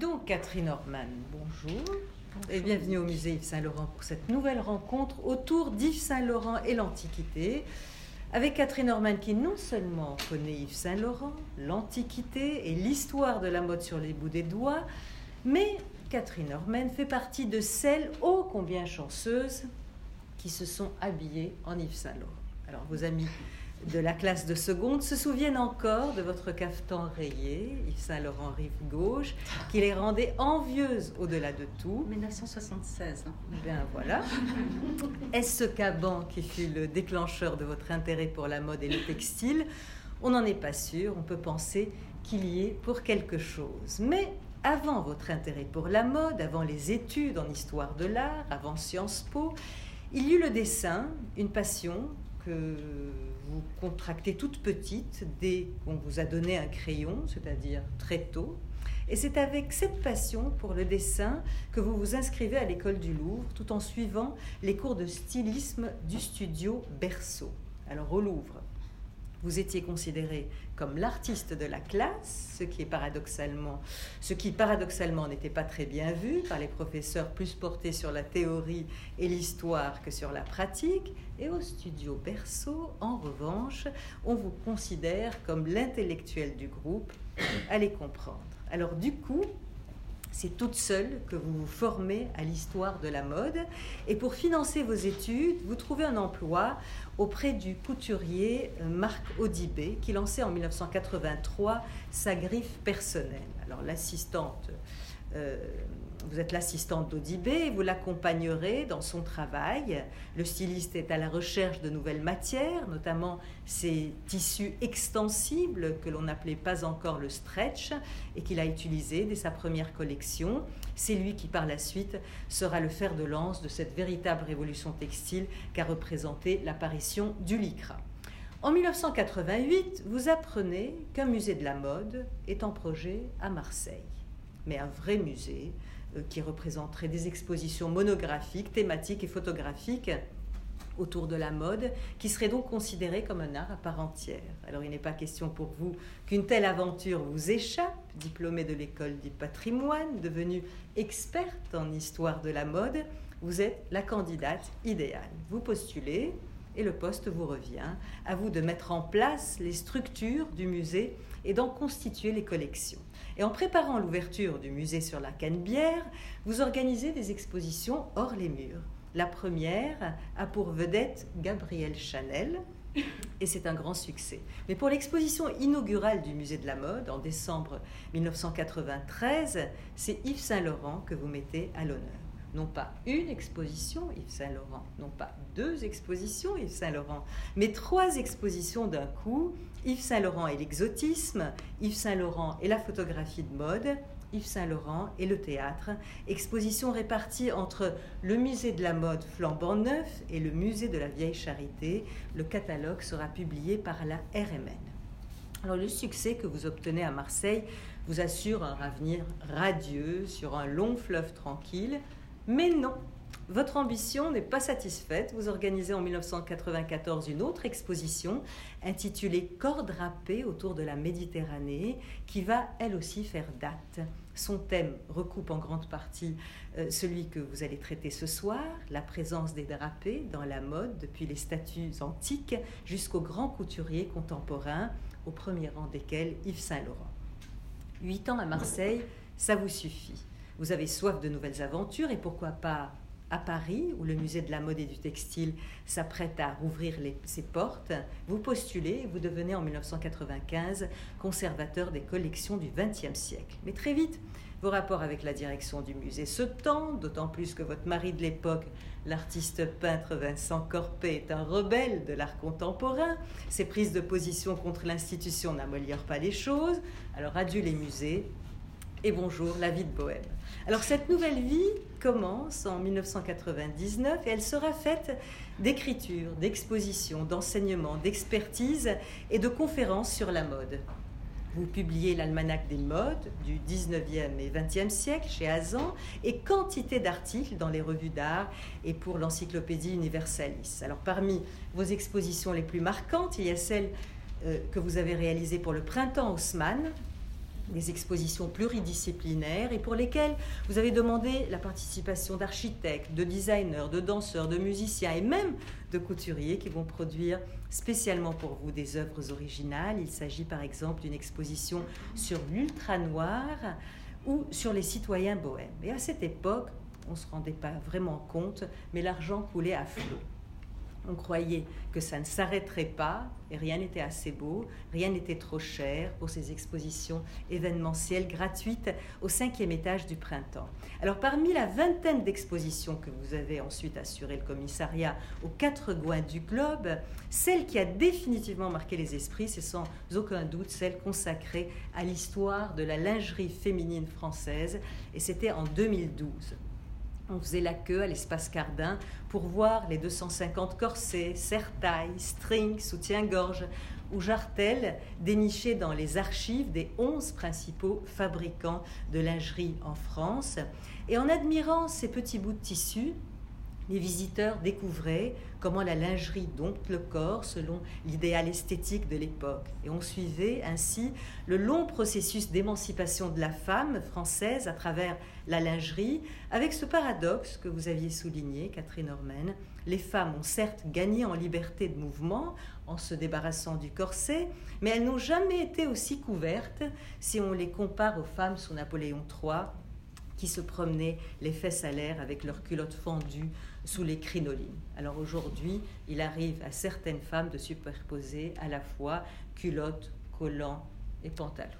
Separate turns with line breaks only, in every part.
Donc, Catherine Orman, bonjour. Et bienvenue au musée Yves Saint-Laurent pour cette nouvelle rencontre autour d'Yves Saint-Laurent et l'Antiquité. Avec Catherine Orman qui non seulement connaît Yves Saint-Laurent, l'Antiquité et l'histoire de la mode sur les bouts des doigts, mais Catherine Orman fait partie de celles ô combien chanceuses qui se sont habillées en Yves Saint-Laurent. Alors vos amis de la classe de seconde se souviennent encore de votre cafetan rayé, Yves Saint-Laurent rive gauche, qui les rendait envieuses au-delà de tout.
1976. Hein.
Ben voilà. Est-ce ce caban qui fut le déclencheur de votre intérêt pour la mode et le textile? On n'en est pas sûr, on peut penser qu'il y est pour quelque chose. Mais avant votre intérêt pour la mode, avant les études en histoire de l'art, avant Sciences Po, il y eut le dessin, une passion que vous contractez toute petite dès qu'on vous a donné un crayon, c'est-à-dire très tôt. Et c'est avec cette passion pour le dessin que vous vous inscrivez à l'école du Louvre tout en suivant les cours de stylisme du studio Berceau. Alors au Louvre, vous étiez considéré comme l'artiste de la classe, ce qui, est paradoxalement, ce qui paradoxalement n'était pas très bien vu par les professeurs plus portés sur la théorie et l'histoire que sur la pratique. Et au studio Berceau, en revanche, on vous considère comme l'intellectuel du groupe. Allez comprendre. Alors du coup, c'est toute seule que vous vous formez à l'histoire de la mode. Et pour financer vos études, vous trouvez un emploi auprès du couturier euh, Marc Audibé, qui lançait en 1983 sa griffe personnelle. Alors l'assistante euh, vous êtes l'assistante d'Audibé vous l'accompagnerez dans son travail. Le styliste est à la recherche de nouvelles matières, notamment ces tissus extensibles que l'on n'appelait pas encore le stretch et qu'il a utilisé dès sa première collection. C'est lui qui par la suite sera le fer de lance de cette véritable révolution textile qu'a représenté l'apparition du lycra. En 1988, vous apprenez qu'un musée de la mode est en projet à Marseille mais un vrai musée euh, qui représenterait des expositions monographiques, thématiques et photographiques autour de la mode, qui serait donc considéré comme un art à part entière. Alors il n'est pas question pour vous qu'une telle aventure vous échappe, diplômée de l'école du patrimoine, devenue experte en histoire de la mode, vous êtes la candidate idéale. Vous postulez et le poste vous revient. À vous de mettre en place les structures du musée et d'en constituer les collections. Et en préparant l'ouverture du musée sur la Canebière, vous organisez des expositions hors les murs. La première a pour vedette Gabrielle Chanel, et c'est un grand succès. Mais pour l'exposition inaugurale du musée de la mode en décembre 1993, c'est Yves Saint-Laurent que vous mettez à l'honneur non pas une exposition Yves Saint-Laurent, non pas deux expositions Yves Saint-Laurent, mais trois expositions d'un coup, Yves Saint-Laurent et l'exotisme, Yves Saint-Laurent et la photographie de mode, Yves Saint-Laurent et le théâtre, exposition répartie entre le musée de la mode flambant neuf et le musée de la vieille charité. Le catalogue sera publié par la RMN. Alors le succès que vous obtenez à Marseille vous assure un avenir radieux sur un long fleuve tranquille, mais non, votre ambition n'est pas satisfaite. Vous organisez en 1994 une autre exposition intitulée Corps drapé autour de la Méditerranée qui va elle aussi faire date. Son thème recoupe en grande partie euh, celui que vous allez traiter ce soir, la présence des drapés dans la mode depuis les statues antiques jusqu'aux grands couturiers contemporains, au premier rang desquels Yves Saint-Laurent. Huit ans à Marseille, ça vous suffit. Vous avez soif de nouvelles aventures et pourquoi pas à Paris, où le musée de la mode et du textile s'apprête à rouvrir ses portes, vous postulez et vous devenez en 1995 conservateur des collections du XXe siècle. Mais très vite, vos rapports avec la direction du musée se tendent, d'autant plus que votre mari de l'époque, l'artiste peintre Vincent Corpet, est un rebelle de l'art contemporain. Ses prises de position contre l'institution n'améliorent pas les choses. Alors adieu les musées et bonjour la vie de Bohème. Alors cette nouvelle vie commence en 1999 et elle sera faite d'écriture, d'exposition, d'enseignement, d'expertise et de conférences sur la mode. Vous publiez l'almanach des modes du 19e et 20e siècle chez Azan et quantité d'articles dans les revues d'art et pour l'encyclopédie Universalis. Alors parmi vos expositions les plus marquantes, il y a celle euh, que vous avez réalisée pour le printemps Haussmann des expositions pluridisciplinaires et pour lesquelles vous avez demandé la participation d'architectes, de designers, de danseurs, de musiciens et même de couturiers qui vont produire spécialement pour vous des œuvres originales. Il s'agit par exemple d'une exposition sur l'ultra noir ou sur les citoyens bohèmes. Et à cette époque, on ne se rendait pas vraiment compte, mais l'argent coulait à flot. On croyait que ça ne s'arrêterait pas et rien n'était assez beau, rien n'était trop cher pour ces expositions événementielles gratuites au cinquième étage du printemps. Alors parmi la vingtaine d'expositions que vous avez ensuite assuré le commissariat aux quatre coins du globe, celle qui a définitivement marqué les esprits, c'est sans aucun doute celle consacrée à l'histoire de la lingerie féminine française et c'était en 2012. On faisait la queue à l'espace Cardin pour voir les 250 corsets, serre-tailles, strings, soutien-gorge ou jartelles dénichés dans les archives des 11 principaux fabricants de lingerie en France. Et en admirant ces petits bouts de tissu, les visiteurs découvraient comment la lingerie dompte le corps selon l'idéal esthétique de l'époque. Et on suivait ainsi le long processus d'émancipation de la femme française à travers la lingerie, avec ce paradoxe que vous aviez souligné, Catherine Ormen. Les femmes ont certes gagné en liberté de mouvement en se débarrassant du corset, mais elles n'ont jamais été aussi couvertes si on les compare aux femmes sous Napoléon III qui se promenaient les fesses à l'air avec leurs culottes fendues sous les crinolines. Alors aujourd'hui, il arrive à certaines femmes de superposer à la fois culottes, collants et pantalons.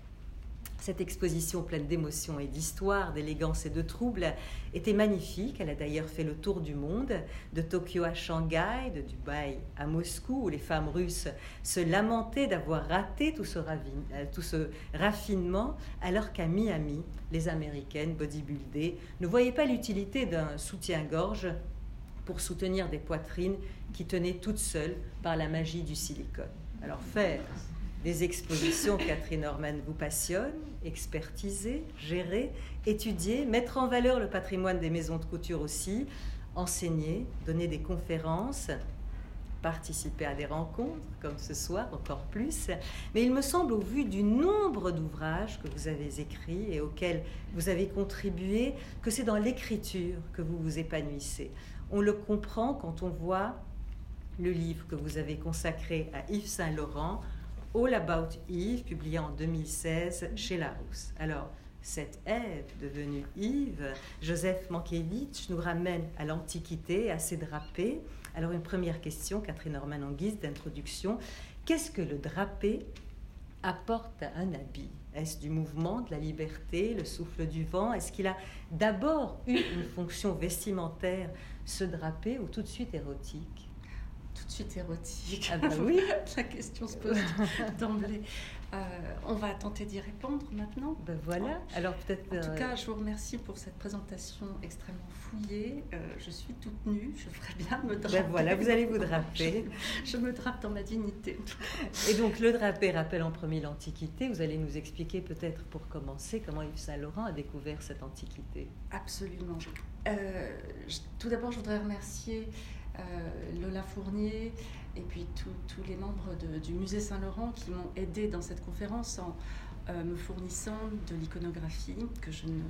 Cette exposition pleine d'émotions et d'histoire, d'élégance et de trouble était magnifique. Elle a d'ailleurs fait le tour du monde, de Tokyo à Shanghai, de Dubaï à Moscou, où les femmes russes se lamentaient d'avoir raté tout ce, euh, tout ce raffinement, alors qu'à Miami, les Américaines bodybuildées ne voyaient pas l'utilité d'un soutien-gorge pour soutenir des poitrines qui tenaient toutes seules par la magie du silicone. Alors faire des expositions, Catherine Norman vous passionne, expertiser, gérer, étudier, mettre en valeur le patrimoine des maisons de couture aussi, enseigner, donner des conférences, participer à des rencontres, comme ce soir, encore plus. Mais il me semble, au vu du nombre d'ouvrages que vous avez écrits et auxquels vous avez contribué, que c'est dans l'écriture que vous vous épanouissez. On le comprend quand on voit le livre que vous avez consacré à Yves Saint-Laurent, All About Eve, publié en 2016 chez Larousse. Alors, cette Ève devenue Yves, Joseph Mankiewicz nous ramène à l'Antiquité, à ses drapés. Alors, une première question, Catherine Norman en guise d'introduction. Qu'est-ce que le drapé apporte un habit Est-ce du mouvement, de la liberté, le souffle du vent? Est-ce qu'il a d'abord eu une fonction vestimentaire, ce drapé, ou tout de suite érotique?
Tout de suite érotique.
Ah bah oui.
La question se pose d'emblée. Euh, on va tenter d'y répondre maintenant.
Ben voilà. Alors peut-être.
En tout euh, cas, je vous remercie pour cette présentation extrêmement fouillée. Euh, je suis toute nue. Je ferais bien me draper.
Ben voilà, vous allez vous draper.
je, me drape dans ma dignité.
Et donc le drapé rappelle en premier l'Antiquité. Vous allez nous expliquer peut-être pour commencer comment Yves Saint Laurent a découvert cette Antiquité.
Absolument. tout d'abord, je voudrais remercier Lola Fournier et puis tous les membres du musée Saint-Laurent qui m'ont aidé dans cette conférence en euh, me fournissant de l'iconographie que, je ne,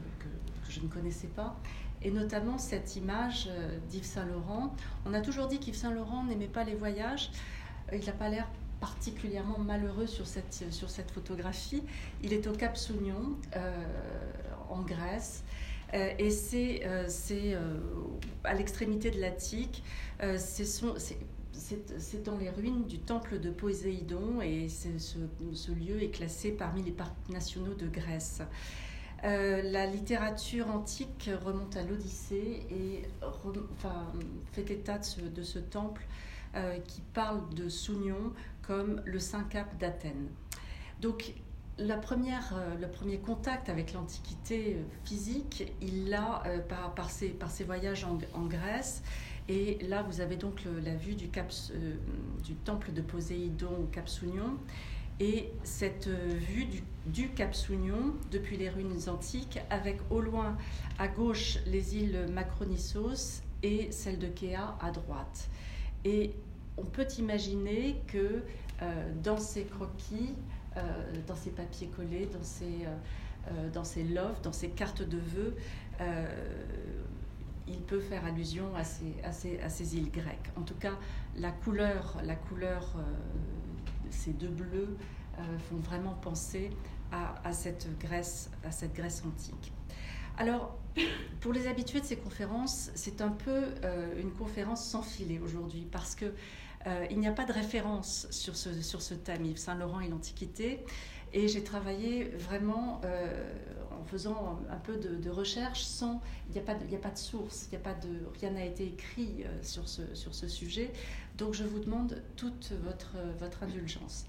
je ne connaissais pas et notamment cette image euh, d'Yves Saint-Laurent. On a toujours dit qu'Yves Saint-Laurent n'aimait pas les voyages. Il n'a pas l'air particulièrement malheureux sur cette, sur cette photographie. Il est au Cap Sounion, en Grèce. Euh, et c'est euh, euh, à l'extrémité de l'Attique. C'est dans les ruines du temple de Poséidon et ce, lieu est classé parmi les parcs nationaux de Grèce. la littérature antique remonte à l'Odyssée et fait état de ce, temple qui parle de Sounion comme le Saint Cap d'Athènes. Donc la première, euh, le premier contact avec l'Antiquité euh, physique, il l'a euh, par, par, ses, voyages en, Grèce. Et là, vous avez donc la vue du, cap, du temple de Poséidon au Cap Sounion. Et cette vue du, Cap Sounion depuis les ruines antiques, avec au loin à gauche les îles Macronissos et celle de Kea à droite. Et on peut imaginer que dans ces croquis, dans ses papiers collés, dans ses, dans ses loves, dans ses cartes de vœux il peut faire allusion à ces, à à îles grecques. En tout cas, la couleur, la couleur ces deux bleus, font vraiment penser à, à, cette Grèce, à cette Grèce antique. Alors, pour les habitués de ces conférences, c'est un peu euh, une conférence sans filet aujourd'hui parce que euh, il n'y a pas de référence sur ce, sur ce thème, Yves Saint-Laurent et l'Antiquité. Et j'ai travaillé vraiment euh, en faisant un peu de, recherche sans. Il n'y a, pas de, a pas de source, il a pas de, rien n'a été écrit sur, ce, sur ce sujet. Donc je vous demande toute votre, votre indulgence.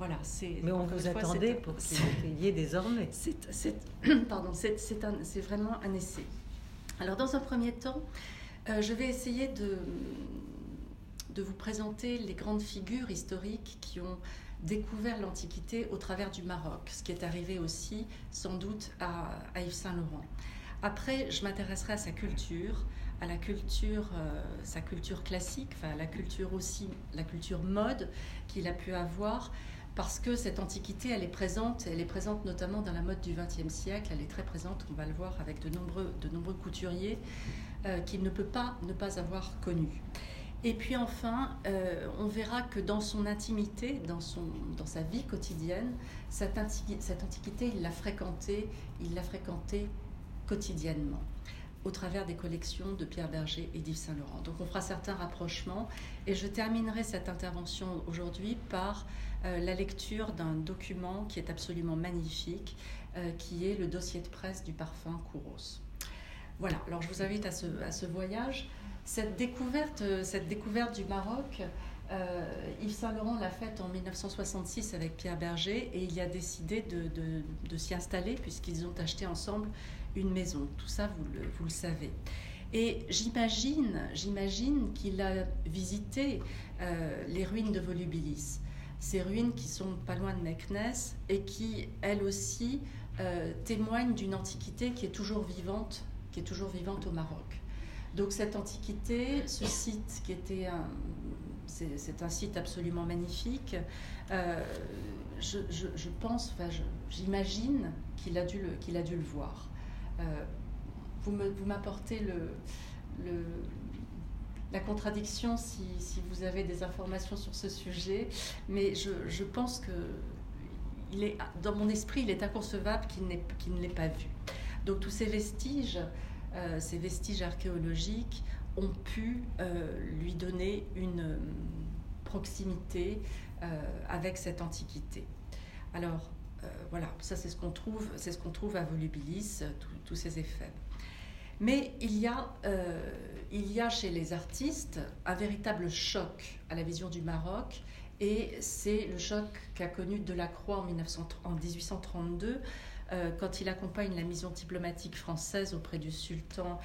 Voilà, c'est. Mais on vous attendait pour qu'il y ait désormais.
C'est, pardon, c'est, c'est vraiment un essai. Alors, dans un premier temps, euh, je vais essayer de, de vous présenter les grandes figures historiques qui ont découvert l'Antiquité au travers du Maroc, ce qui est arrivé aussi sans doute à, Yves Saint-Laurent. Après, je m'intéresserai à sa culture, à la culture, euh, sa culture classique, enfin la culture aussi, la culture mode qu'il a pu avoir, parce que cette antiquité, elle est présente, elle est présente notamment dans la mode du XXe siècle, elle est très présente, on va le voir, avec de nombreux, de nombreux couturiers euh, qu'il ne peut pas ne pas avoir connus. Et puis enfin, euh, on verra que dans son intimité, dans, sa vie quotidienne, cette, cette antiquité, il l'a fréquentée, il l'a fréquentée quotidiennement au travers des collections de Pierre Berger et d'Yves Saint-Laurent. Donc on fera certains rapprochements et je terminerai cette intervention aujourd'hui par euh, la lecture d'un document qui est absolument magnifique, euh, qui est le dossier de presse du parfum Kouros. Voilà, alors je vous invite à ce, voyage. Cette découverte, euh, cette découverte du Maroc, Yves Saint-Laurent l'a faite en 1966 avec Pierre Berger et il a décidé de, s'y installer puisqu'ils ont acheté ensemble une maison. Tout ça, vous le, savez. Et j'imagine, j'imagine qu'il a visité les ruines de Volubilis ces ruines qui sont pas loin de Meknes et qui, elles aussi, euh, témoignent d'une antiquité qui est toujours vivante, qui est toujours vivante au Maroc. Donc cette antiquité, ce site qui était un, c'est un site absolument magnifique. Euh, je, je, pense, enfin, j'imagine qu'il a, dû le, qu'il a dû le voir. Euh, vous m'apportez vous le, le, la contradiction si, si, vous avez des informations sur ce sujet, mais je, je pense que il est, dans mon esprit, il est inconcevable qu'il, qu'il ne l'ait pas vu. Donc tous ces vestiges, euh, ces vestiges archéologiques ont pu euh, lui donner une euh, proximité avec cette antiquité. Alors voilà, ça c'est ce qu'on trouve, c'est ce qu'on trouve à Volubilis, tous ces effets. Mais il y, a, il y a chez les artistes un véritable choc à la vision du Maroc, et c'est le choc qu'a connu Delacroix en, 1930, en 1832, euh, quand il accompagne la mission diplomatique française auprès du sultan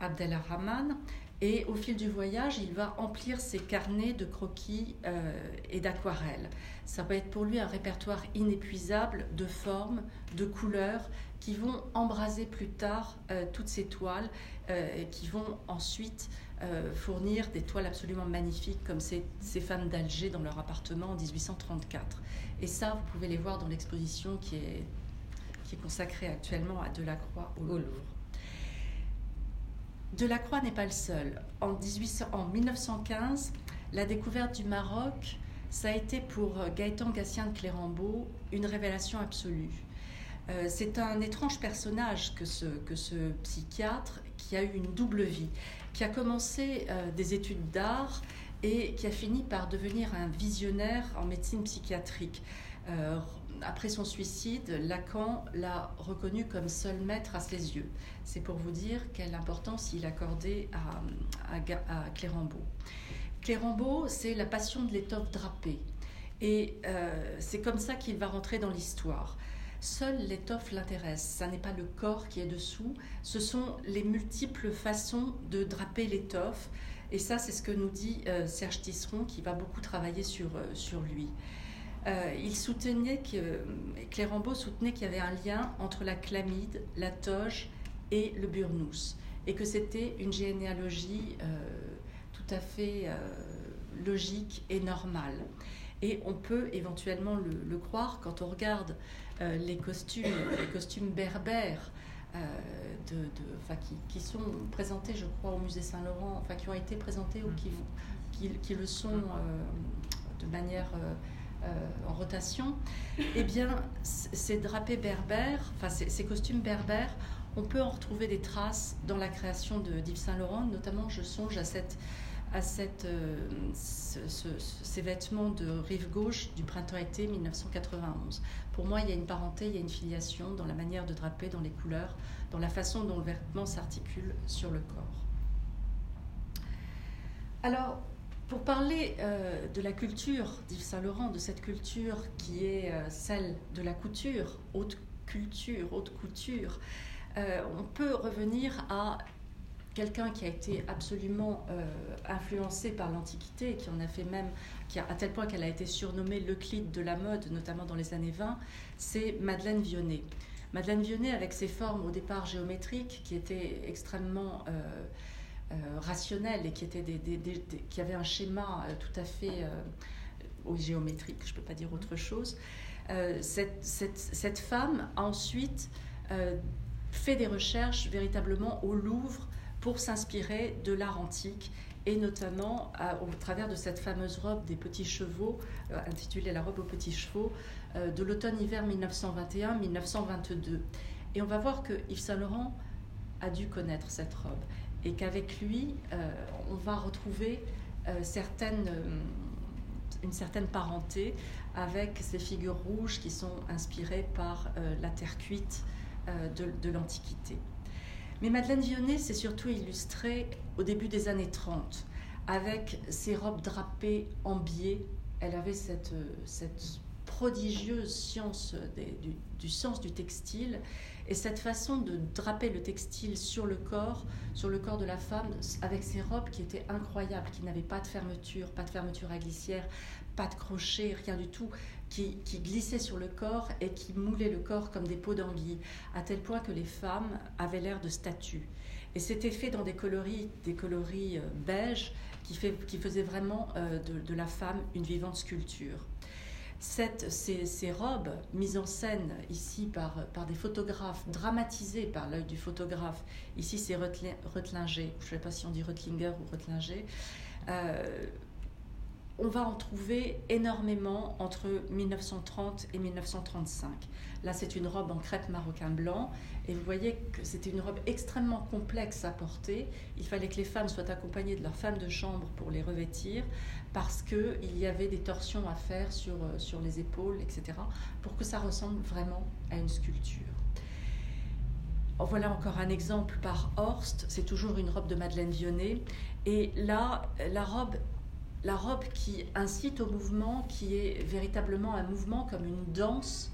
Abdelrahman. Et au fil du voyage, il va emplir ses carnets de croquis euh, et d'aquarelles. Ça va être pour lui un répertoire inépuisable de formes, de couleurs, qui vont embraser plus tard euh, toutes ces toiles, qui vont ensuite fournir des toiles absolument magnifiques, comme ces femmes d'Alger dans leur appartement en 1834. Et ça, vous pouvez les voir dans l'exposition qui est, qui est consacrée actuellement à Delacroix au Louvre. Delacroix n'est pas le seul. En, 1915, la découverte du Maroc, ça a été pour Gaëtan Gatien de Clérambault une révélation absolue. Euh, c'est un étrange personnage que ce, que ce psychiatre qui a eu une double vie, qui a commencé euh, des études d'art et qui a fini par devenir un visionnaire en médecine psychiatrique. Euh, après son suicide, Lacan l'a reconnu comme seul maître à ses yeux. C'est pour vous dire quelle importance il accordait à, Clérambault. Clérambault, c'est la passion de l'étoffe drapée. Et euh, c'est comme ça qu'il va rentrer dans l'histoire. Seule l'étoffe l'intéresse. Ce n'est pas le corps qui est dessous, ce sont les multiples façons de draper l'étoffe. Et ça, c'est ce que nous dit euh, Serge Tisseron, qui va beaucoup travailler sur, euh, sur lui. Euh, il soutenait que Clérambault soutenait qu'il y avait un lien entre la chlamyde, la toge et le burnous, et que c'était une généalogie euh, tout à fait euh, logique et normale. Et on peut éventuellement le, croire quand on regarde euh, les costumes, les costumes berbères. Euh, de, qui, qui, sont présentés, je crois, au musée Saint-Laurent, enfin qui ont été présentés ou qui, qui, qui le sont de manière en rotation, eh bien, ces drapés berbères, enfin ces, costumes berbères, on peut en retrouver des traces dans la création de d'Yves Saint-Laurent, notamment je songe à cette à cette, euh, ces vêtements de rive gauche du printemps-été 1991. Pour moi, il y a une parenté, il y a une filiation dans la manière de draper, dans les couleurs, dans la façon dont le vêtement s'articule sur le corps. Alors, pour parler euh, de la culture d'Yves Saint-Laurent, de cette culture qui est euh, celle de la couture, haute culture, haute couture, on peut revenir à quelqu'un qui a été absolument euh, influencé par l'Antiquité, qui en a fait même, qui a, à tel point qu'elle a été surnommée l'Euclide de la mode, notamment dans les années 20, c'est Madeleine Vionnet. Madeleine Vionnet, avec ses formes au départ géométriques, qui étaient extrêmement euh, euh, rationnelles et qui, étaient avaient un schéma tout à fait géométrique, je ne peux pas dire autre chose, cette, femme a ensuite fait des recherches véritablement au Louvre pour s'inspirer de l'art antique et notamment au travers de cette fameuse robe des petits chevaux, euh, intitulée La robe aux petits chevaux, euh, de l'automne-hiver 1921-1922. Et on va voir que Yves Saint-Laurent a dû connaître cette robe et qu'avec lui, euh, on va retrouver certaines, une certaine parenté avec ces figures rouges qui sont inspirées par la terre cuite de, l'Antiquité. Mais Madeleine Vionnet s'est surtout illustrée au début des années 30 avec ses robes drapées en biais. Elle avait cette, prodigieuse science du, sens du textile et cette façon de draper le textile sur le corps, sur le corps de la femme, avec ces robes qui étaient incroyables, qui n'avaient pas de fermeture, pas de fermeture à glissière, pas de crochet, rien du tout, qui, qui glissaient sur le corps et qui moulaient le corps comme des peaux d'anguille, à tel point que les femmes avaient l'air de statues. Et c'était fait dans des coloris, des coloris euh, beiges qui, faisaient vraiment euh, de la femme une vivante sculpture. Ces, robes mises en scène ici par, des photographes, dramatisées par l'œil du photographe, ici c'est Reutlinger, je ne sais pas si on dit Reutlinger ou Reutlinger, euh, on va en trouver énormément entre 1930 et 1935. Là, c'est une robe en crêpe marocain blanc, et vous voyez que c'était une robe extrêmement complexe à porter. Il fallait que les femmes soient accompagnées de leur femme de chambre pour les revêtir, parce qu'il y avait des torsions à faire sur, euh, sur les épaules, etc., pour que ça ressemble vraiment à une sculpture. Voilà encore un exemple par Horst, c'est toujours une robe de Madeleine Vionnet, et là, la robe la robe qui incite au mouvement, qui est véritablement un mouvement comme une danse,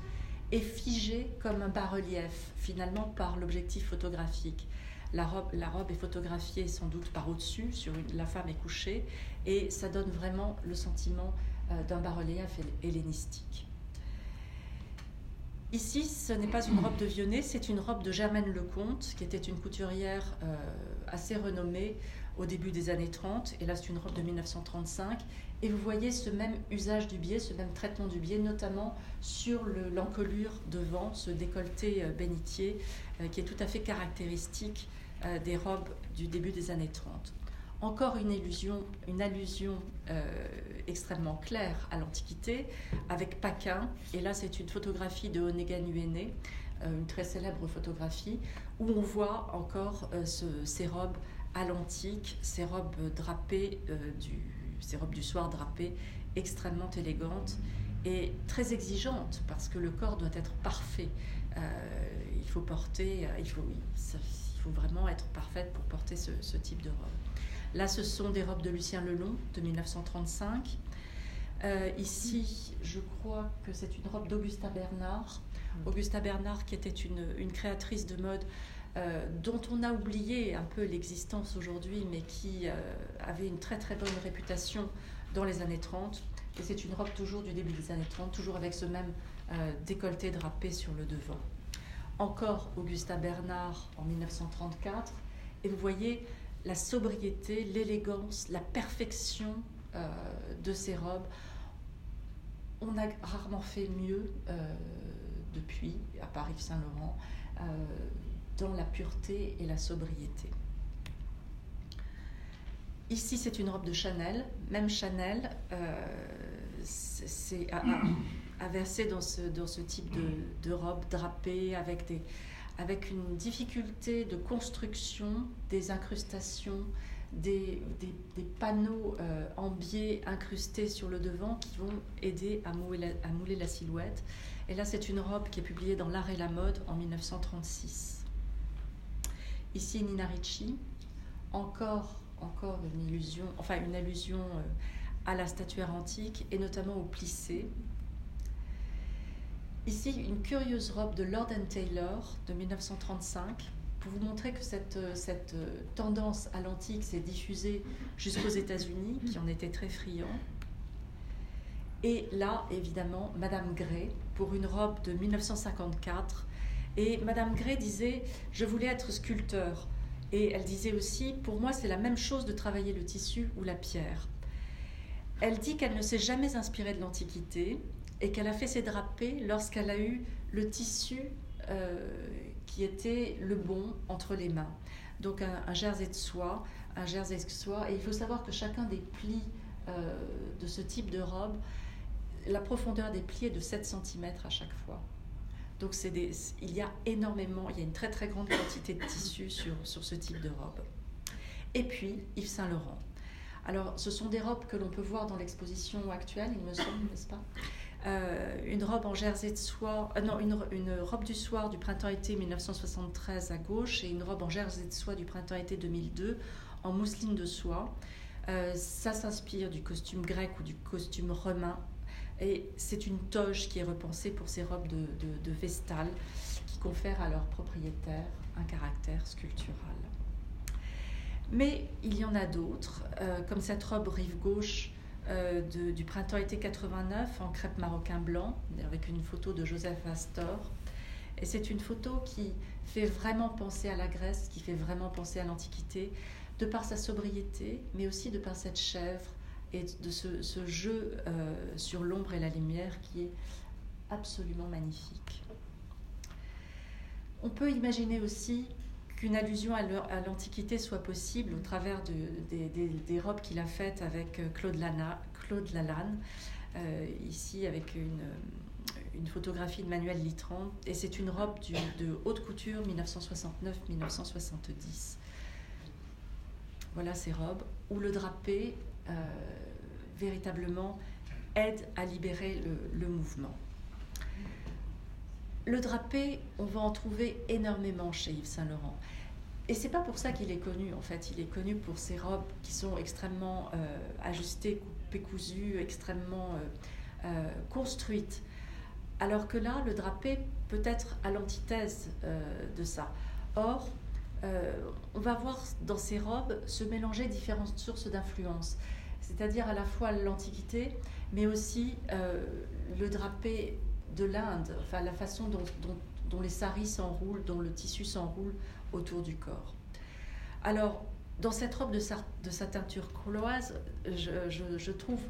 est figée comme un bas-relief, finalement par l'objectif photographique. La robe, la robe est photographiée sans doute par au-dessus, sur la femme est couchée, et ça donne vraiment le sentiment euh, d'un bas-relief hellénistique. Ici, ce n'est pas une robe de Vionnet, c'est une robe de Germaine Lecomte, qui était une couturière euh, assez renommée au début des années 30, et là c'est une robe de 1935, et vous voyez ce même usage du biais, ce même traitement du biais, notamment sur l'encolure devant, ce décolleté euh, bénitier, qui est tout à fait caractéristique euh, des robes du début des années 30. Encore une, illusion, une allusion extrêmement claire à l'Antiquité, avec Paquin, et là c'est une photographie de Onegan Uene, une très célèbre photographie, où on voit encore ces robes à l'antique, ces robes drapées, euh, du, ces robes du soir drapées, extrêmement élégantes et très exigeantes parce que le corps doit être parfait. Euh, il faut porter, euh, il faut, faut vraiment être parfaite pour porter ce, ce, type de robe. Là, ce sont des robes de Lucien Lelon de 1935. ici, je crois que c'est une robe d'Augusta Bernard. Mmh. Augusta Bernard, qui était une, une créatrice de mode euh, dont on a oublié un peu l'existence aujourd'hui, mais qui euh, avait une très très bonne réputation dans les années 30. Et c'est une robe toujours du début des années 30, toujours avec ce même euh, décolleté drapé sur le devant. Encore Augusta Bernard en 1934. Et vous voyez la sobriété, l'élégance, la perfection de ces robes on a rarement fait mieux depuis, à Paris Saint-Laurent, dans la pureté et la sobriété. Ici, c'est une robe de Chanel. Même Chanel c'est à, verser dans ce, dans ce type de, robe drapée avec, des, avec une difficulté de construction des incrustations, des, des, panneaux euh, en biais incrustés sur le devant qui vont aider à mouler la, à mouler la silhouette. Et là, c'est une robe qui est publiée dans L'Art et la Mode en 1936. Ici, Nina Ricci, encore, encore une illusion, enfin une allusion euh, à la statuaire antique et notamment au plissé. Ici, une curieuse robe de Lord Taylor de 1935 pour vous montrer que cette, cette tendance à l'antique s'est diffusée jusqu'aux États-Unis, qui en étaient très friands. Et là, évidemment, Madame Gray pour une robe de 1954. Et Madame Gray disait Je voulais être sculpteur. Et elle disait aussi Pour moi, c'est la même chose de travailler le tissu ou la pierre. Elle dit qu'elle ne s'est jamais inspirée de l'Antiquité et qu'elle a fait ses drapés lorsqu'elle a eu le tissu euh, qui était le bon entre les mains. Donc un, jersey de soie, un jersey de soie. Et il faut savoir que chacun des plis euh, de ce type de robe, la profondeur des plis est de 7 cm à chaque fois. Donc il y a énormément, il y a une très très grande quantité de tissu sur, sur ce type de robe. Et puis Yves Saint Laurent. Alors, ce sont des robes que l'on peut voir dans l'exposition actuelle, il me semble, n'est-ce pas? Euh, une robe en jersey de soie, euh, non, une, robe du soir du printemps-été 1973 à gauche et une robe en jersey de soie du printemps-été 2002 en mousseline de soie. Euh, ça s'inspire du costume grec ou du costume romain et c'est une toge qui est repensée pour ces robes de, de, de qui confèrent à leurs propriétaires un caractère sculptural. Mais il y en a d'autres, comme cette robe rive gauche euh, du printemps-été 89 en crêpe marocain blanc, avec une photo de Joseph Astor. Et c'est une photo qui fait vraiment penser à la Grèce, qui fait vraiment penser à l'Antiquité, de par sa sobriété, mais aussi de par cette chèvre et de ce, jeu euh, sur l'ombre et la lumière qui est absolument magnifique. On peut imaginer aussi allusion à l'Antiquité soit possible au travers de, des, robes qu'il a faites avec euh, Claude, Lalanne, euh, ici avec une, une, photographie de Manuel Littrand, et c'est une robe de haute couture 1969-1970. Voilà ces robes où le drapé euh, véritablement aide à libérer le, le mouvement. Le drapé, on va en trouver énormément chez Yves Saint Laurent. Et c'est pas pour ça qu'il est connu, en fait. Il est connu pour ses robes qui sont extrêmement euh, ajustées, coupées, cousues, extrêmement euh, euh, construites. Alors que là, le drapé peut être à l'antithèse de ça. Or, on va voir dans ces robes se mélanger différentes sources d'influence, c'est-à-dire à la fois l'Antiquité, mais aussi le drapé de l'Inde, enfin la façon dont, dont, les saris s'enroulent, dont le tissu s'enroule autour du corps. Alors, dans cette robe de, de satin turquoise, je, trouve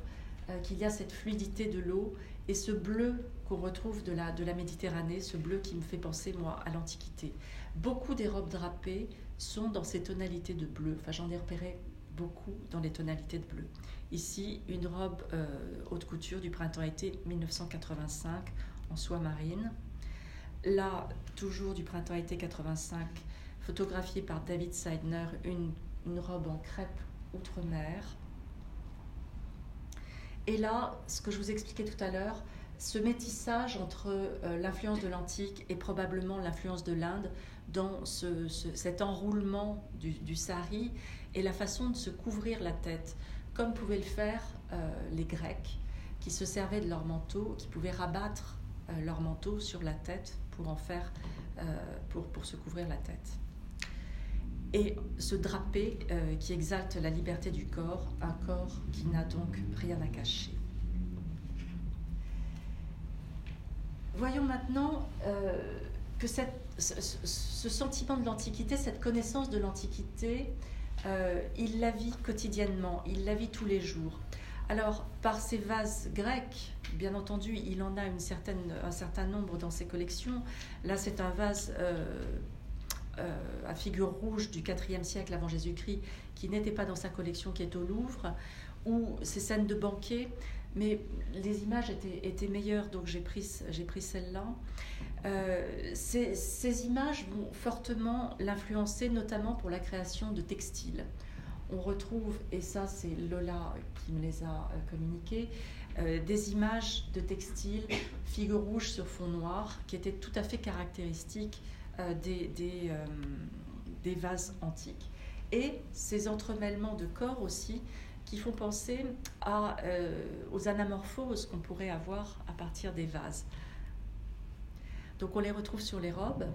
euh, qu'il y a cette fluidité de l'eau et ce bleu qu'on retrouve de la, de la Méditerranée, ce bleu qui me fait penser, moi, à l'Antiquité. Beaucoup des robes drapées sont dans ces tonalités de bleu. Enfin, j'en ai repéré beaucoup dans les tonalités de bleu. Ici, une robe euh, haute couture du printemps-été 1985 en soie marine. Là, toujours du printemps-été 85, photographiée par David Seidner, une, robe en crêpe outre-mer. Et là, ce que je vous expliquais tout à l'heure, ce métissage entre euh, l'influence de l'antique et probablement l'influence de l'Inde dans ce, cet enroulement du, du, sari et la façon de se couvrir la tête, comme pouvaient le faire euh, les Grecs, qui se servaient de leur manteau, qui pouvaient rabattre euh, leur manteau sur la tête pour en faire, pour se couvrir la tête et ce drapé euh, qui exalte la liberté du corps, un corps qui n'a donc rien à cacher. Voyons maintenant euh, que ce, sentiment de l'Antiquité, cette connaissance de l'Antiquité, euh, il la vit quotidiennement, il la vit tous les jours. Alors, par ces vases grecs, bien entendu, il en a un certain nombre dans ses collections. Là, c'est un vase euh, à figure rouge du IVe siècle avant Jésus-Christ qui n'était pas dans sa collection, qui est au Louvre, ou ces scènes de banquet. Mais les images étaient, meilleures, donc j'ai pris, celle-là. Euh, ces, ces, images vont fortement l'influencer, notamment pour la création de textiles on retrouve, et ça c'est Lola qui me les a euh, communiquées, euh, des images de textiles, figures rouges sur fond noir, qui étaient tout à fait caractéristiques euh, des, des, vases antiques. Et ces entremêlements de corps aussi, qui font penser à, aux anamorphoses qu'on pourrait avoir à partir des vases. Donc on les retrouve sur les robes,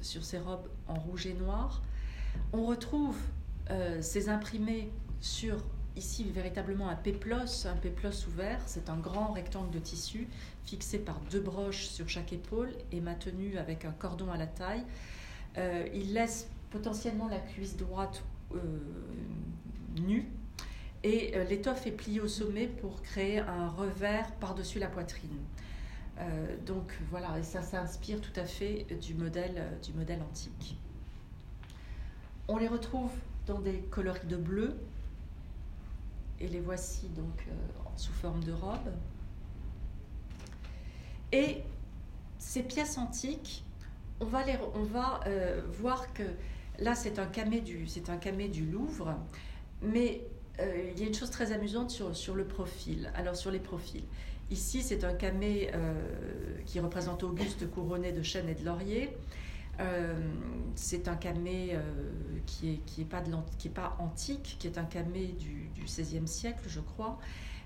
sur ces robes en rouge et noir. On retrouve euh, ces imprimés sur ici véritablement un péplos, un péplos ouvert. C'est un grand rectangle de tissu fixé par deux broches sur chaque épaule et maintenu avec un cordon à la taille. Euh, il laisse potentiellement la cuisse droite euh, nue et l'étoffe est pliée au sommet pour créer un revers par-dessus la poitrine. donc voilà, et ça s'inspire tout à fait du modèle antique. On les retrouve dans des coloris de bleu. Et les voici donc euh, sous forme de robe. Et ces pièces antiques, on va, euh, voir que là c'est un camé du, c'est un camé du Louvre, mais euh, il y a une chose très amusante sur, sur le profil. Alors sur les profils. Ici c'est un camé qui représente Auguste couronné de chêne et de laurier. Euh, c'est un camé euh, qui n'est qui est pas, pas antique, qui est un camé du, XVIe siècle, je crois.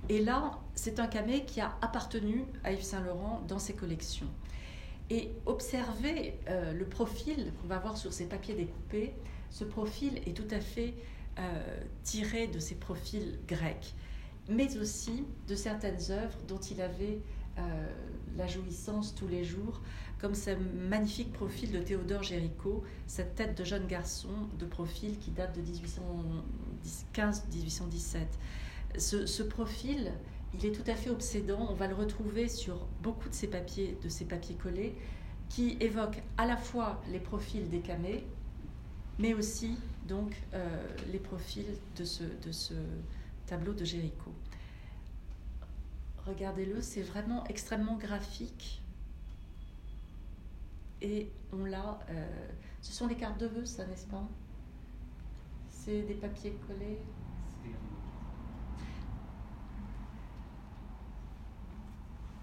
Et là, c'est un camé qui a appartenu à Yves Saint-Laurent dans ses collections. Et observez euh, le profil qu'on va voir sur ces papiers découpés. Ce profil est tout à fait tiré de ces profils grecs, mais aussi de certaines œuvres dont il avait la jouissance tous les jours comme ce magnifique profil de Théodore Géricault, cette tête de jeune garçon de profil qui date de 1815-1817. Ce, profil, il est tout à fait obsédant. On va le retrouver sur beaucoup de ces papiers, de ces papiers collés, qui évoquent à la fois les profils des camés, mais aussi donc euh, les profils de ce, de ce tableau de Géricault. Regardez-le, c'est vraiment extrêmement graphique et on l'a. Euh, ce sont les cartes de vœux, ça, n'est-ce pas? C'est des papiers collés.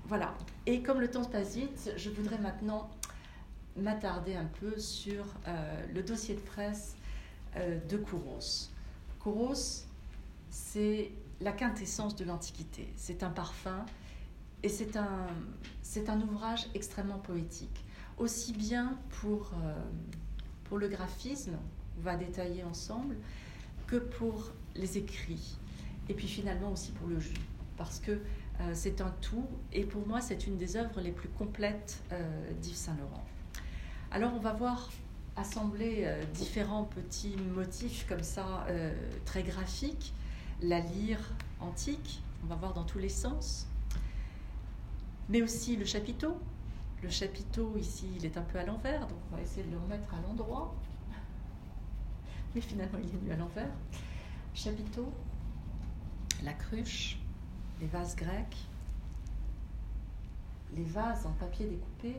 Voilà. Et comme le temps passe vite, je voudrais maintenant m'attarder un peu sur euh, le dossier de presse euh, de Kouros. Kouros, c'est la quintessence de l'Antiquité. C'est un parfum et c'est un, c'est un ouvrage extrêmement poétique aussi bien pour, euh, pour le graphisme, on va détailler ensemble, que pour les écrits. Et puis finalement aussi pour le jeu, parce que euh, c'est un tout, et pour moi c'est une des œuvres les plus complètes euh, d'Yves Saint-Laurent. Alors on va voir assembler différents petits motifs comme ça, très graphiques, la lyre antique, on va voir dans tous les sens, mais aussi le chapiteau, le chapiteau ici, il est un peu à l'envers, donc on va essayer de le remettre à l'endroit. Mais finalement, il est mieux à l'envers. Chapiteau, la cruche, les vases grecs, les vases en papier découpé,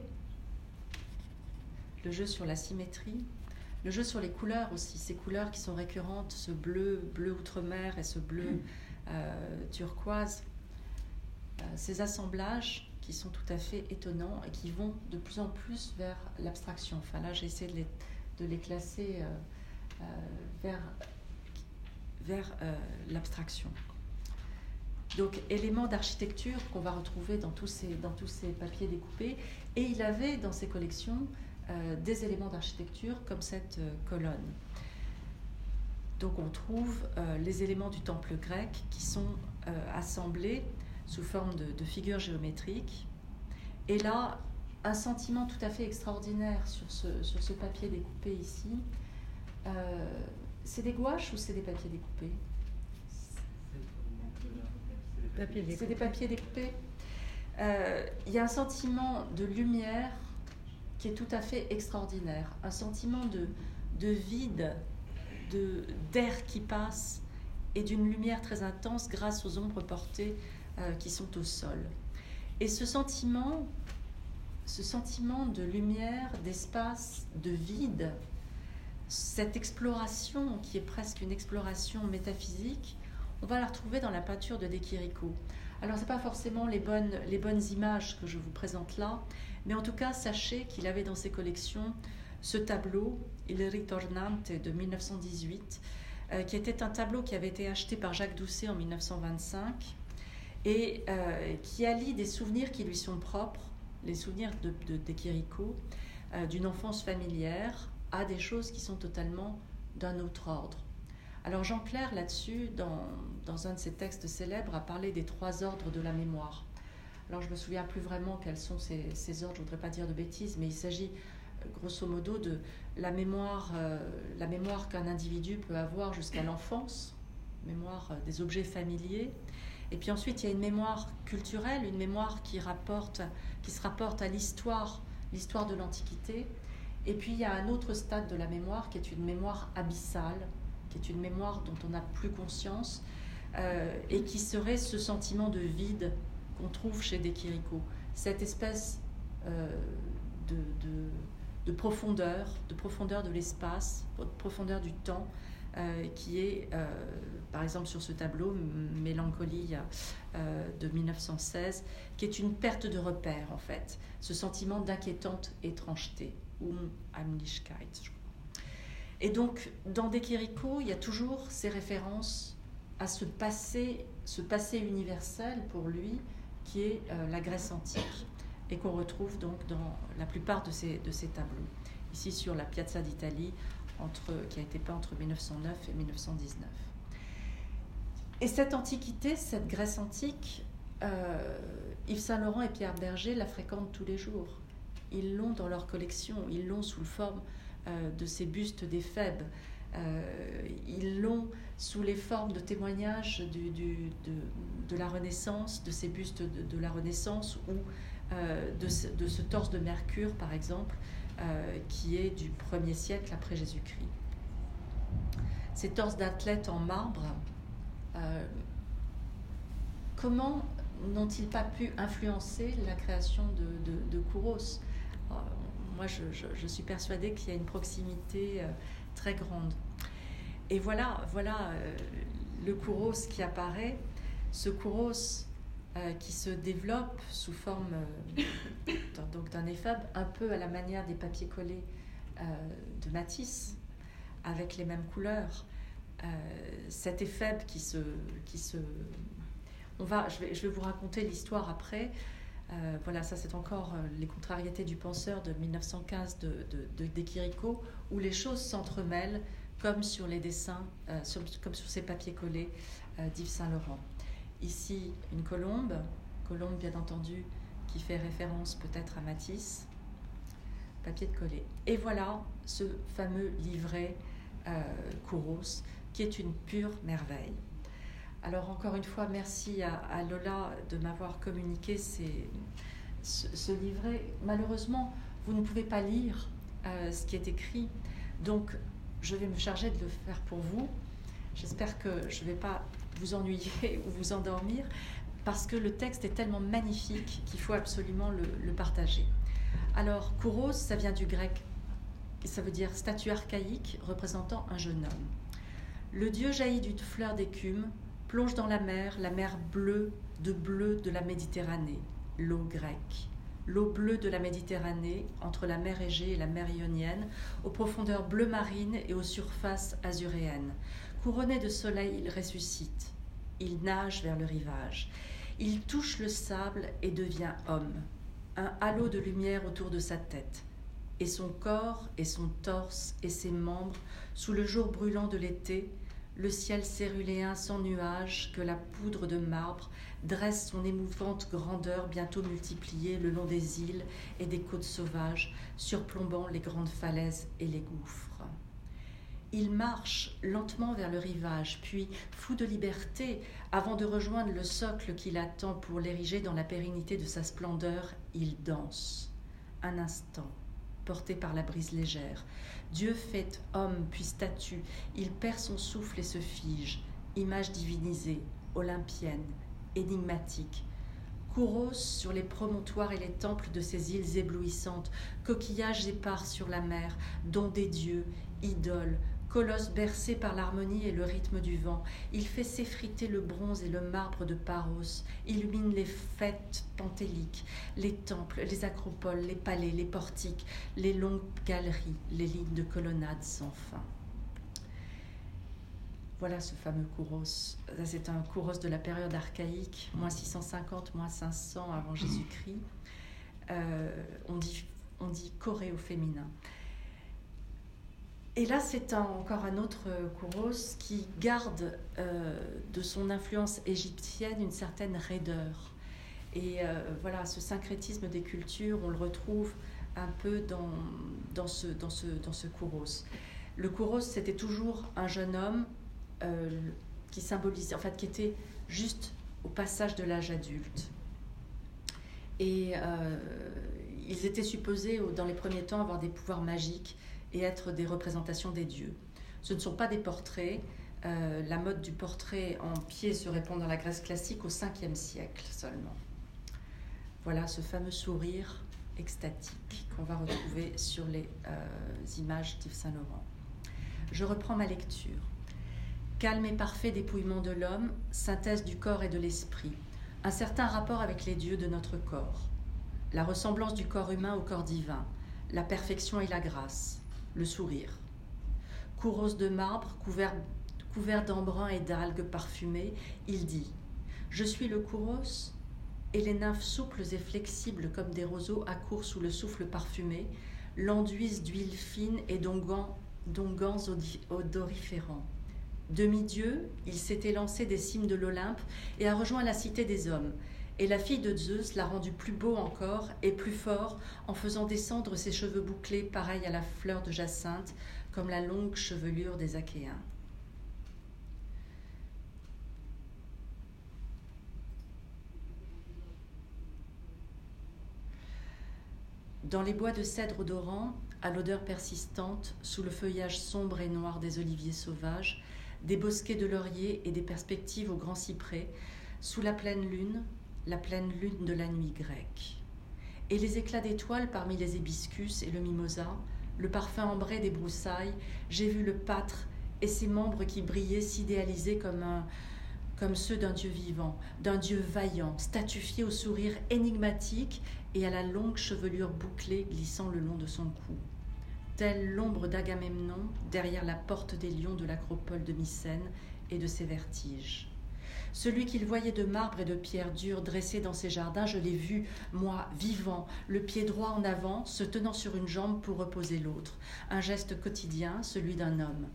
le jeu sur la symétrie, le jeu sur les couleurs aussi, ces couleurs qui sont récurrentes, ce bleu, bleu outre-mer et ce bleu euh, turquoise, euh, ces assemblages qui sont tout à fait étonnants et qui vont de plus en plus vers l'abstraction. Enfin là, j'ai essayé de les, de les classer euh, vers, vers l'abstraction. Donc, éléments d'architecture qu'on va retrouver dans tous, ces, dans tous ces papiers découpés. Et il avait dans ses collections des éléments d'architecture comme cette colonne. Donc, on trouve les éléments du temple grec qui sont assemblés sous forme de, figures géométriques. Et là, un sentiment tout à fait extraordinaire sur ce, sur ce papier découpé ici. Euh, c'est des gouaches ou c'est des papiers découpés? C'est des papiers découpés. Euh, il y a un sentiment de lumière qui est tout à fait extraordinaire, un sentiment de, de vide, d'air qui passe et d'une lumière très intense grâce aux ombres portées euh, qui sont au sol. Et ce sentiment, ce sentiment de lumière, d'espace, de vide, cette exploration qui est presque une exploration métaphysique, on va la retrouver dans la peinture de De Chirico. Alors, ce n'est pas forcément les bonnes, les bonnes images que je vous présente là, mais en tout cas, sachez qu'il avait dans ses collections ce tableau, Il Ritornante de 1918, euh, qui était un tableau qui avait été acheté par Jacques Doucet en 1925 et euh, qui allie des souvenirs qui lui sont propres, les souvenirs de, de, euh, d'une enfance familière, à des choses qui sont totalement d'un autre ordre. Alors Jean Clair, là-dessus, dans, dans, un de ses textes célèbres, a parlé des trois ordres de la mémoire. Alors je me souviens plus vraiment quels sont ces, ces ordres, je ne voudrais pas dire de bêtises, mais il s'agit euh, grosso modo de la mémoire, euh, la mémoire qu'un individu peut avoir jusqu'à l'enfance, mémoire euh, des objets familiers. Et puis ensuite, il y a une mémoire culturelle, une mémoire qui, rapporte, qui se rapporte à l'histoire, l'histoire de l'Antiquité. Et puis il y a un autre stade de la mémoire qui est une mémoire abyssale, qui est une mémoire dont on n'a plus conscience, et qui serait ce sentiment de vide qu'on trouve chez De cette espèce euh, de, de, profondeur, de profondeur de l'espace, de profondeur du temps, euh, qui est, par exemple sur ce tableau, Mélancolie de 1916, qui est une perte de repère en fait, ce sentiment d'inquiétante étrangeté, Unheimlichkeit, je et donc, dans De il y a toujours ces références à ce passé, ce passé universel pour lui, qui est euh, la Grèce antique, et qu'on retrouve donc dans la plupart de ces, de ces tableaux. Ici sur la Piazza d'Italie, qui a été peint entre 1909 et 1919. Et cette antiquité, cette Grèce antique, euh, Yves Saint-Laurent et Pierre Berger la fréquentent tous les jours. Ils l'ont dans leur collection, ils l'ont sous forme euh, de ces bustes d'éphèbes. Euh, ils l'ont sous les formes de témoignages du, de, la Renaissance, de ces bustes de, la Renaissance ou euh, de, ce, torse de Mercure, par exemple, qui est du 1er siècle après Jésus-Christ. Ces torses d'athlètes en marbre, comment n'ont-ils pas pu influencer la création de, de Kouros? Moi, je, suis persuadée qu'il y a une proximité euh, très grande. Et voilà, voilà euh, le kouros qui apparaît, ce kouros euh, qui se développe sous forme donc d'un éphab, un peu à la manière des papiers collés de Matisse, avec les mêmes couleurs. cet éphèbe qui se, qui se on va, je vais, je vais vous raconter l'histoire après. Euh, voilà, ça c'est encore euh, les contrariétés du penseur de 1915 de, de, où les choses s'entremêlent comme sur les dessins, euh, comme sur ces papiers collés d'Yves Saint-Laurent. Ici, une colombe, colombe bien entendu qui fait référence peut-être à Matisse, papier de coller. Et voilà ce fameux livret Kouros, qui est une pure merveille. Alors encore une fois, merci à, Lola de m'avoir communiqué ce, livret. Malheureusement, vous ne pouvez pas lire euh, ce qui est écrit, donc je vais me charger de le faire pour vous. J'espère que je ne vais pas vous ennuyer ou vous endormir, parce que le texte est tellement magnifique qu'il faut absolument le, le partager. Alors, kouros, ça vient du grec, ça veut dire statue archaïque représentant un jeune homme. Le dieu jaillit d'une fleur d'écume plonge dans la mer, la mer bleue de bleu de la Méditerranée, l'eau grecque. L'eau bleue de la Méditerranée, entre la mer Égée et la mer Ionienne, aux profondeurs bleu marines et aux surfaces azuréennes. Couronné de soleil, il ressuscite. Il nage vers le rivage. Il touche le sable et devient homme. Un halo de lumière autour de sa tête. Et son corps et son torse et ses membres, sous le jour brûlant de l'été, le ciel céruléen sans nuages que la poudre de marbre dresse son émouvante grandeur bientôt multipliée le long des îles et des côtes sauvages, surplombant les grandes falaises et les gouffres. Il marche lentement vers le rivage, puis, fou de liberté, avant de rejoindre le socle qui l'attend pour l'ériger dans la pérennité de sa splendeur, il danse. Un instant, porté par la brise légère. Dieu fait homme puis statue, il perd son souffle et se fige, image divinisée, olympienne, énigmatique, Kouros sur les promontoires et les temples de ces îles éblouissantes, coquillages épars sur la mer, dons des dieux, idoles, colosses bercés par l'harmonie et le rythme du vent. Il fait s'effriter le bronze et le marbre de Paros, illumine les fêtes pantéliques, les temples, les acropoles, les palais, les portiques, les longues galeries, les lignes de colonnades sans fin. Voilà ce fameux Kouros. C'est un Kouros de la période archaïque, moins 650, moins 500 avant Jésus-Christ. Euh, on, dit, on dit Corée au féminin. Et là, c'est encore un autre Kouros qui garde euh, de son influence égyptienne une certaine raideur. Et euh, voilà, ce syncrétisme des cultures, on le retrouve un peu dans, ce, dans ce, dans ce Kouros. Le Kouros, c'était toujours un jeune homme euh, qui symbolisait, en fait, qui était juste au passage de l'âge adulte. Et euh, ils étaient supposés, dans les premiers temps, avoir des pouvoirs magiques et être des représentations des dieux. Ce ne sont pas des portraits. Euh, la mode du portrait en pied se répand dans la Grèce classique au 5e siècle seulement. Voilà ce fameux sourire extatique qu'on va retrouver sur les images d'Yves Saint-Laurent. Je reprends ma lecture. Calme et parfait dépouillement de l'homme, synthèse du corps et de l'esprit, un certain rapport avec les dieux de notre corps, la ressemblance du corps humain au corps divin, la perfection et la grâce, le sourire. Couros de marbre, couvert, couvert d'embrun et d'algues parfumées, il dit Je suis le couros, et les nymphes souples et flexibles comme des roseaux accourent sous le souffle parfumé, l'enduisent d'huile fine et d'ongans odoriférants. Demi-dieu, il s'était lancé des cimes de l'Olympe et a rejoint la cité des hommes. Et la fille de Zeus l'a rendu plus beau encore et plus fort en faisant descendre ses cheveux bouclés pareils à la fleur de jacinthe, comme la longue chevelure des Achéens. Dans les bois de cèdre odorant, à l'odeur persistante, sous le feuillage sombre et noir des oliviers sauvages, des bosquets de lauriers et des perspectives au grand cyprès, sous la pleine lune, la pleine lune de la nuit grecque. Et les éclats d'étoiles parmi les hibiscus et le mimosa, le parfum ambré des broussailles, j'ai vu le pâtre et ses membres qui brillaient s'idéaliser comme, comme ceux d'un dieu vivant, d'un dieu vaillant, statufié au sourire énigmatique et à la longue chevelure bouclée glissant le long de son cou telle l'ombre d'Agamemnon derrière la porte des lions de l'acropole de Mycène et de ses vertiges. Celui qu'il voyait de marbre et de pierre dure dressé dans ses jardins, je l'ai vu, moi, vivant, le pied droit en avant, se tenant sur une jambe pour reposer l'autre, un geste quotidien, celui d'un homme.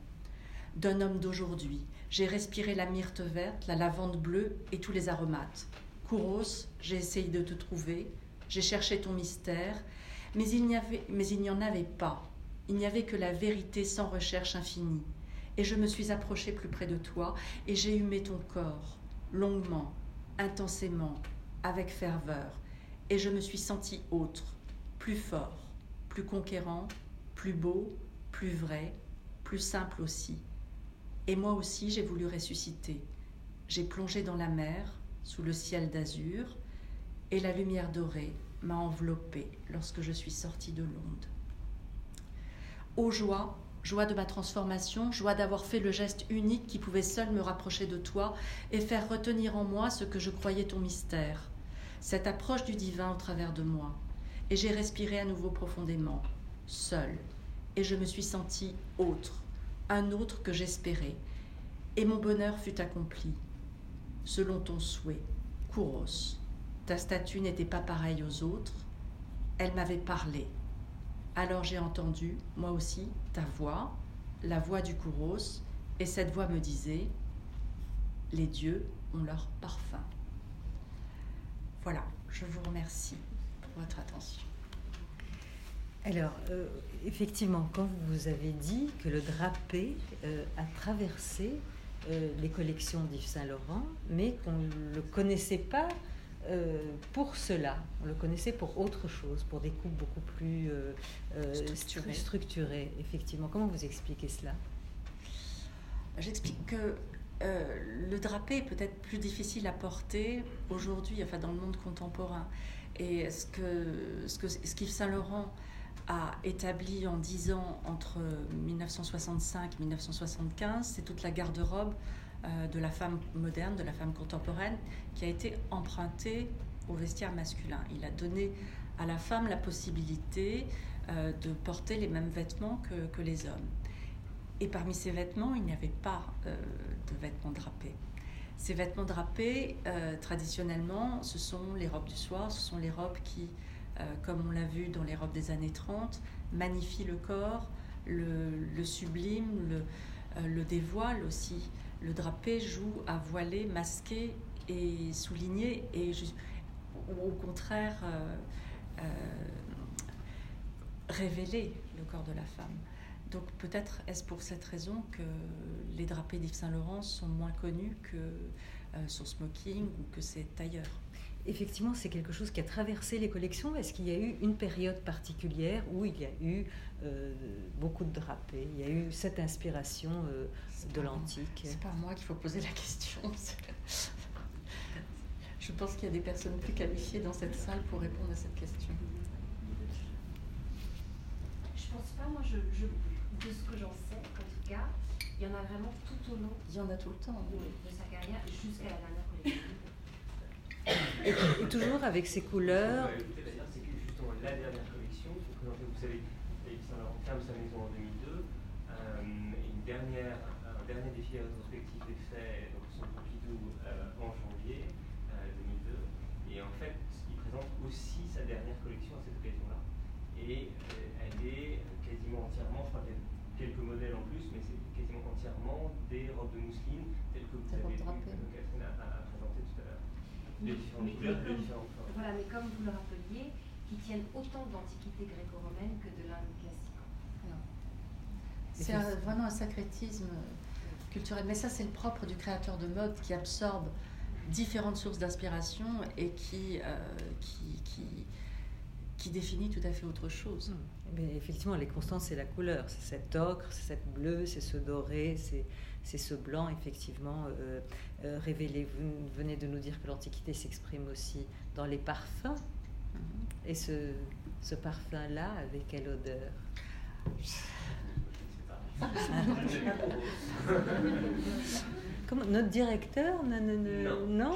D'un homme d'aujourd'hui, j'ai respiré la myrte verte, la lavande bleue et tous les aromates. Kouros, j'ai essayé de te trouver, j'ai cherché ton mystère, mais il n'y en avait pas, il n'y avait que la vérité sans recherche infinie. Et je me suis approchée plus près de toi, et j'ai humé ton corps, longuement, intensément, avec ferveur, et je me suis senti autre, plus fort, plus conquérant, plus beau, plus vrai, plus simple aussi. Et moi aussi j'ai voulu ressusciter. J'ai plongé dans la mer, sous le ciel d'azur, et la lumière dorée m'a enveloppée lorsque je suis sortie de l'onde. Ô joie, joie de ma transformation, joie d'avoir fait le geste unique qui pouvait seul me rapprocher de toi et faire retenir en moi ce que je croyais ton mystère, cette approche du divin au travers de moi. Et j'ai respiré à nouveau profondément, seul, et je me suis senti autre, un autre que j'espérais, et mon bonheur fut accompli, selon ton souhait, Kouros. Ta statue n'était pas pareille aux autres, elle m'avait parlé alors j'ai entendu, moi aussi, ta voix, la voix du Kouros, et cette voix me disait Les dieux ont leur parfum. Voilà, je vous remercie pour votre attention.
Alors, euh, effectivement, quand vous avez dit que le drapé euh, a traversé euh, les collections d'Yves Saint-Laurent, mais qu'on ne le connaissait pas pour cela, on le connaissait pour autre chose, pour des coupes beaucoup plus structurées. structurées. Effectivement, comment vous expliquez cela?
J'explique que le drapé est peut-être plus difficile à porter aujourd'hui, enfin dans le monde contemporain. Et ce que, ce que ce qu'Yves Saint-Laurent a établi en 10 ans entre 1965 et 1975, c'est toute la garde-robe euh, de la femme moderne, de la femme contemporaine, qui a été empruntée au vestiaire masculin. Il a donné à la femme la possibilité euh, de porter les mêmes vêtements que, les hommes. Et parmi ces vêtements, il n'y avait pas euh, de vêtements drapés. Ces vêtements drapés, traditionnellement, ce sont les robes du soir, ce sont les robes qui euh, comme on l'a vu dans les robes des années 30, magnifie le corps, le, sublime, le, euh, le, dévoile aussi. Le drapé joue à voiler, masquer et souligner, et au contraire euh, révéler le corps de la femme. Donc peut-être est-ce pour cette raison que les drapés d'Yves Saint-Laurent sont moins connus que son smoking ou que c'est ailleurs
effectivement, c'est quelque chose qui a traversé les collections. Est-ce qu'il y a eu une période particulière où il y a eu euh, beaucoup de drapés Il y a eu cette inspiration euh, de l'antique?
C'est pas à moi qu'il faut poser la question. Je pense qu'il y a des personnes plus qualifiées dans cette salle pour répondre à cette question.
Je pense pas, moi, je, de ce que j'en sais, en tout cas, il y en a vraiment tout au long.
Il y en a tout le temps.
De, de sa carrière jusqu'à la dernière collection.
Et, toujours avec ces couleurs.
C'est que justement la dernière collection, vous savez, Yves Saint Laurent ferme sa maison en 2002. Euh, une dernière, un dernier défi rétrospectif est fait donc son Pompidou euh, en janvier 2002. Euh, et en fait, il présente aussi sa dernière collection à cette occasion-là. Et elle est quasiment entièrement, je crois qu'il y a quelques modèles en plus, mais c'est quasiment entièrement des robes de mousseline telles que vous avez vu, que Catherine a, a présenté tout à l'heure
mais, Voilà, mais comme vous le rappeliez, qui tiennent autant d'antiquité gréco-romaine que de l'Inde classique.
C'est vraiment un sacrétisme culturel. Mais ça, c'est le propre du créateur de mode qui absorbe différentes sources d'inspiration et qui, euh, qui, qui, qui, définit tout à fait autre chose.
Mais hmm. eh effectivement, les constantes, c'est la couleur. C'est cet ocre, c'est cette bleue, c'est ce doré, c'est c'est ce blanc effectivement euh, euh, révélé. Vous venez de nous dire que l'Antiquité s'exprime aussi dans les parfums. Et ce, ce parfum-là, avec quelle odeur Comment, Notre directeur
Non,
non,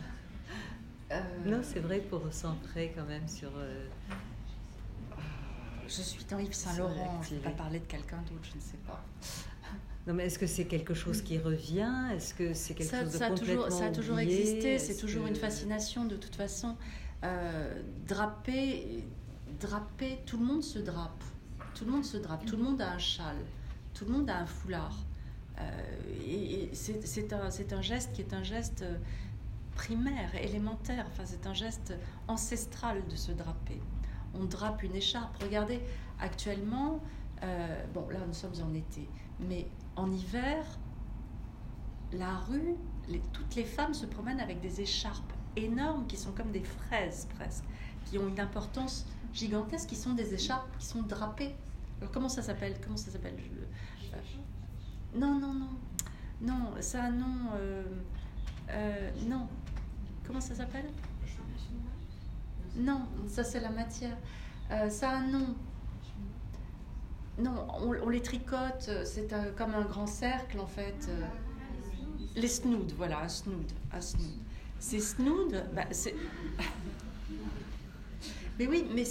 Euh, non, c'est vrai pour recentrer quand même sur. Euh,
je suis dans Yves Saint Laurent, je ne vais pas parler de quelqu'un d'autre, je ne sais pas.
Non, mais est-ce que c'est quelque chose qui revient? Est-ce que c'est quelque chose de
ça
complètement
toujours, Ça a toujours existé, c'est toujours une fascination de toute façon. Euh, draper, draper, tout le monde se drape. Tout le monde se drape, tout le monde a un châle, tout le monde a un foulard. Euh, et, c'est un, un, geste qui est un geste primaire, élémentaire, enfin c'est un geste ancestral de se draper. On drape une écharpe. Regardez, actuellement, euh, bon là nous sommes en été, mais en hiver, la rue, toutes les femmes se promènent avec des écharpes énormes qui sont comme des fraises presque. qui ont une importance gigantesque, qui sont des écharpes, qui sont drapées. Alors comment ça s'appelle? Comment ça s'appelle? Euh, Non, non, non. Non, ça. Euh, euh, non. Comment ça s'appelle Non, ça c'est la matière. ça a un nom. Non, on, les tricote, c'est comme un grand cercle en fait. les snoods, voilà, un snood. Un snood. C'est snood, bah, c'est. mais oui, mais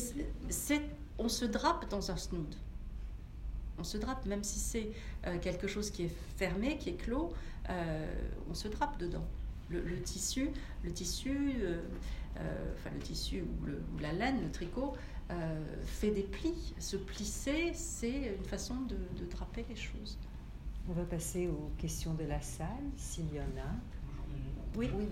on se drape dans un snood. On se drape, même si c'est euh, quelque chose qui est fermé, qui est clos, euh, on se drape dedans. Le, tissu, le tissu, euh, enfin le tissu ou, la laine, le tricot, fait des plis. Se plisser, c'est une façon de, de, draper les choses.
On va passer aux questions de la salle, s'il y en a.
Oui. oui.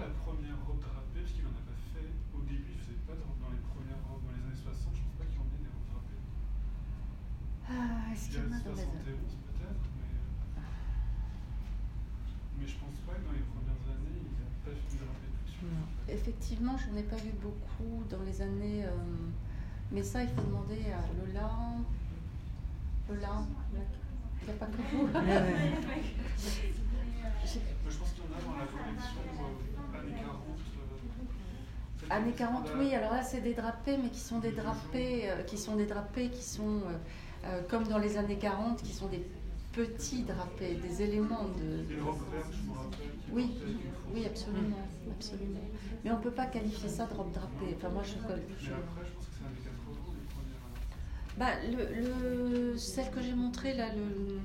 la première robe drapée, parce qu'il n'en a pas fait au début, il ne faisait pas dans, les premières robes, dans les années 60, je ne pense pas qu'il en ait des robes drapées.
Ah, est-ce qu'il y en a dans les
années peut-être, mais, mais je pense pas que dans les premières années, il n'a pas fait de drapé dessus.
Effectivement, je n'en ai pas vu beaucoup dans les années. Euh, mais ça, il faut demander à Lola. Lola, il n'y a pas que vous.
Je pense qu'il y en a dans la collection euh, années 40.
Euh, années 40, oui. Alors là, c'est des drapés, mais qui sont des drapés, euh, qui sont des drapés qui sont comme dans les années 40, qui sont des petits drapés, des éléments de. Oui, oui, absolument, absolument. Mais on ne peut pas qualifier ça de robe drapée. Enfin, moi, je.
Mais après, je pense que c'est années 80 les premières.
Bah, le, le, celle que j'ai montrée là, le,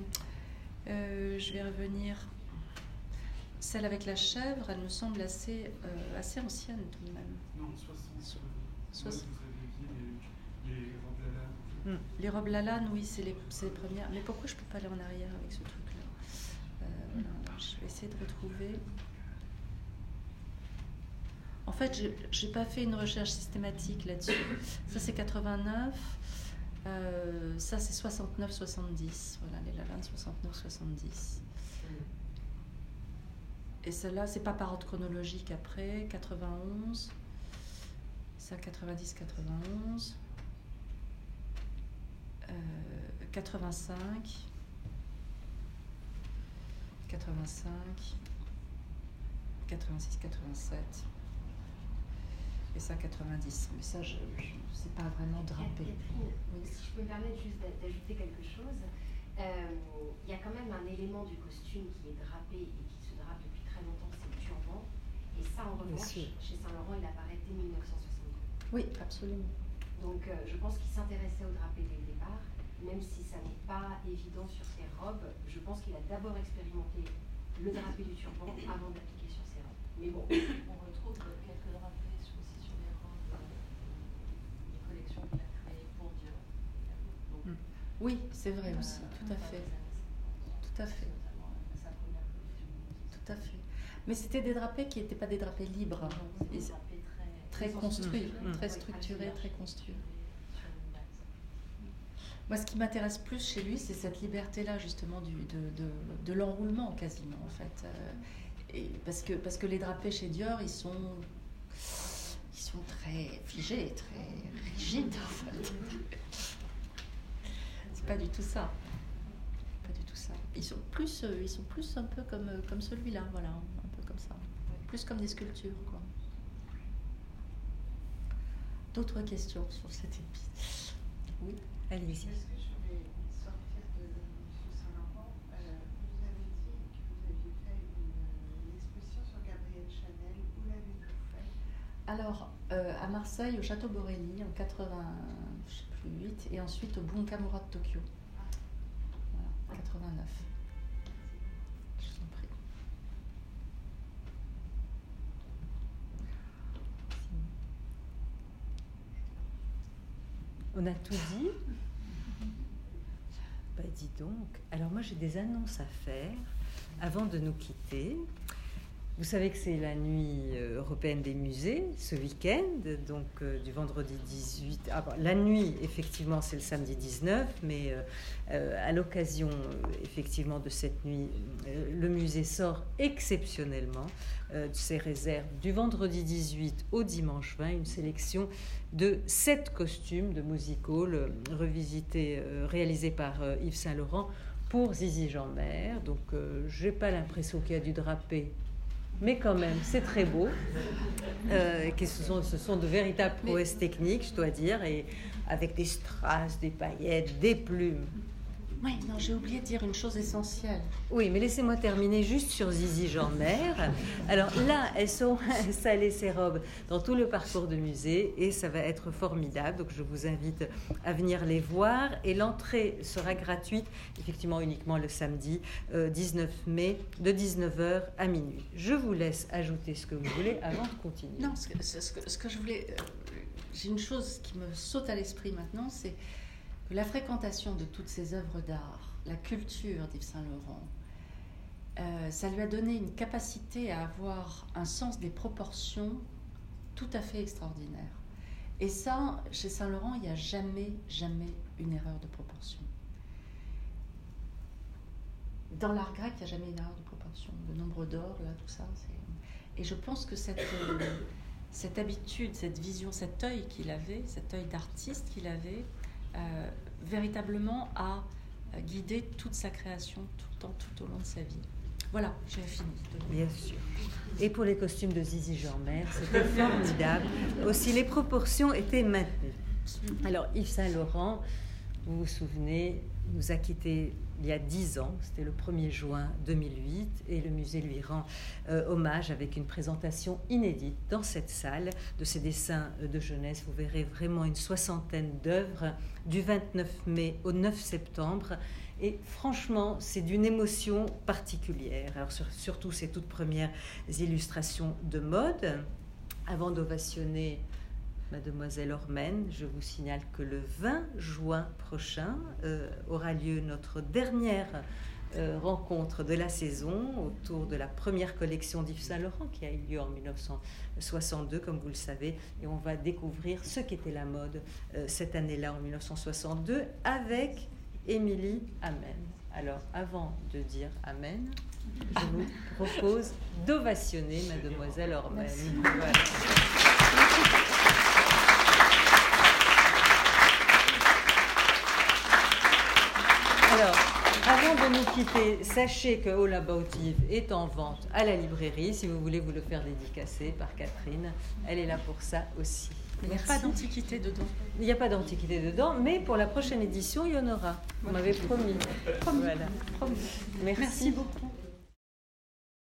je vais revenir. Celle avec la chèvre, elle me semble assez, euh, assez ancienne tout de même.
Non, 60.
60.
Les, les, robes
Lalanne. Hmm. Les robes Lalanne, oui, c'est les, les, premières. Mais pourquoi je ne peux pas aller en arrière avec ce truc-là? Euh, voilà, Je vais essayer de retrouver. En fait, je n'ai pas fait une recherche systématique là-dessus. Ça, c'est 89. Euh, ça, c'est 69-70. Voilà, les Lalanne 69-70. Et celle-là, c'est pas par ordre chronologique après. 91. Ça, 90, 91. Euh, 85. 85. 86, 87. Et ça, 90. Mais ça, je, c'est pas vraiment drapé.
Si je peux me permettre juste d'ajouter quelque chose, euh, il y a quand même un élément du costume qui est drapé et qui longtemps, c'est le turban. Et ça, en revanche, chez Saint-Laurent, il apparaît dès 1962.
Oui, absolument.
Donc, euh, je pense qu'il s'intéressait au drapé dès le départ, même si ça n'est pas évident sur ses robes. Je pense qu'il a d'abord expérimenté le drapé du turban avant d'appliquer sur ses robes. Mais bon,
on retrouve quelques drapés aussi sur les robes euh, des collections qu'il a créées pour Dieu.
Hmm. oui, c'est vrai aussi, tout à fait. Tout à fait. Tout à fait. Mais c'était des drapés qui n'étaient pas des drapés libres. Très, construits, mmh. très structurés, très construits. Moi, ce qui m'intéresse plus chez lui, c'est cette liberté-là, justement, du, de, de, de l'enroulement, quasiment, en fait. Euh, et parce, que, parce que les drapés chez Dior, ils sont, ils sont très figés, très rigides, en fait. C'est pas du tout ça. Pas du tout ça. Ils sont plus, euh, ils sont plus un peu comme, comme celui-là, voilà ça. Plus comme des sculptures, quoi. D'autres questions sur cette épisode
Oui, allez-y.
Est-ce que je vais sortir de M. Saint-Laurent Vous avez dit que vous aviez fait une, exposition sur Gabrielle Chanel. Où l'avez-vous fait
Alors, euh, à Marseille, au Château Borelli, en 88, et ensuite au Bunkamura de Tokyo. Voilà, 89.
On a tout dit Bah dis donc. Alors moi j'ai des annonces à faire avant de nous quitter. Vous savez que c'est la nuit euh, européenne des musées ce week-end, donc euh, du vendredi 18. Ah, la nuit, effectivement, c'est le samedi 19, mais euh, à l'occasion, effectivement, de cette nuit, le musée sort exceptionnellement de ses réserves du vendredi 18 au dimanche 20, une sélection de sept costumes de music hall revisités, réalisés par Yves Saint-Laurent pour Zizi Jean-Mer. Donc, je n'ai pas l'impression qu'il y a du drapé mais quand même, c'est très beau. Euh, ce, sont, ce sont de véritables prouesses techniques, je dois dire, et avec des strass, des paillettes, des plumes.
Oui, non, j'ai oublié de dire une chose essentielle.
Oui, mais laissez-moi terminer juste sur Zizi Jean-Mère. Alors là, elles sont installées ces robes dans tout le parcours de musée et ça va être formidable. Donc je vous invite à venir les voir et l'entrée sera gratuite, effectivement uniquement le samedi 19 euh, mai de 19h à minuit. Je vous laisse ajouter ce que vous voulez avant de continuer.
Non, ce que, ce que je voulais... Euh, j'ai une chose qui me saute à l'esprit maintenant, c'est la fréquentation de toutes ces œuvres d'art, la culture d'Yves Saint-Laurent, euh, ça lui a donné une capacité à avoir un sens des proportions tout à fait extraordinaire. Et ça, chez Saint-Laurent, il n'y a jamais, jamais une erreur de proportion. Dans l'art grec, il n'y a jamais une erreur de proportion. Le nombre d'or, là, tout ça. Et je pense que cette, cette habitude, cette vision, cet œil qu'il avait, cet œil d'artiste qu'il avait, euh, véritablement à guider toute sa création tout, tout au long de sa vie. Voilà, j'ai fini.
Bien sûr. Et pour les costumes de Zizi Jean-Mer, c'était formidable. Aussi, les proportions étaient maintenues. Alors, Yves Saint-Laurent, vous vous souvenez, nous a quittés il y a dix ans, c'était le 1er juin 2008, et le musée lui rend euh, hommage avec une présentation inédite dans cette salle de ses dessins de jeunesse. Vous verrez vraiment une soixantaine d'œuvres du 29 mai au 9 septembre. Et franchement, c'est d'une émotion particulière. Alors, surtout ces toutes premières illustrations de mode. Avant d'ovationner Mademoiselle Ormen, je vous signale que le 20 juin prochain euh, aura lieu notre dernière euh, rencontre de la saison autour de la première collection d'Yves Saint-Laurent qui a eu lieu en 1962, comme vous le savez, et on va découvrir ce qu'était la mode euh, cette année-là, en 1962, avec Émilie Amen. Alors, avant de dire Amen, je vous propose d'ovationner Mademoiselle Ormen. Alors, avant de nous quitter, sachez que All About Eve est en vente à la librairie. Si vous voulez vous le faire dédicacer par Catherine, elle est là pour ça aussi.
Il n'y a pas d'antiquité dedans.
Il n'y a pas d'antiquité dedans, mais pour la prochaine édition, il y en aura. Vous m'avez promis.
Promis. Voilà.
Merci.
Merci beaucoup.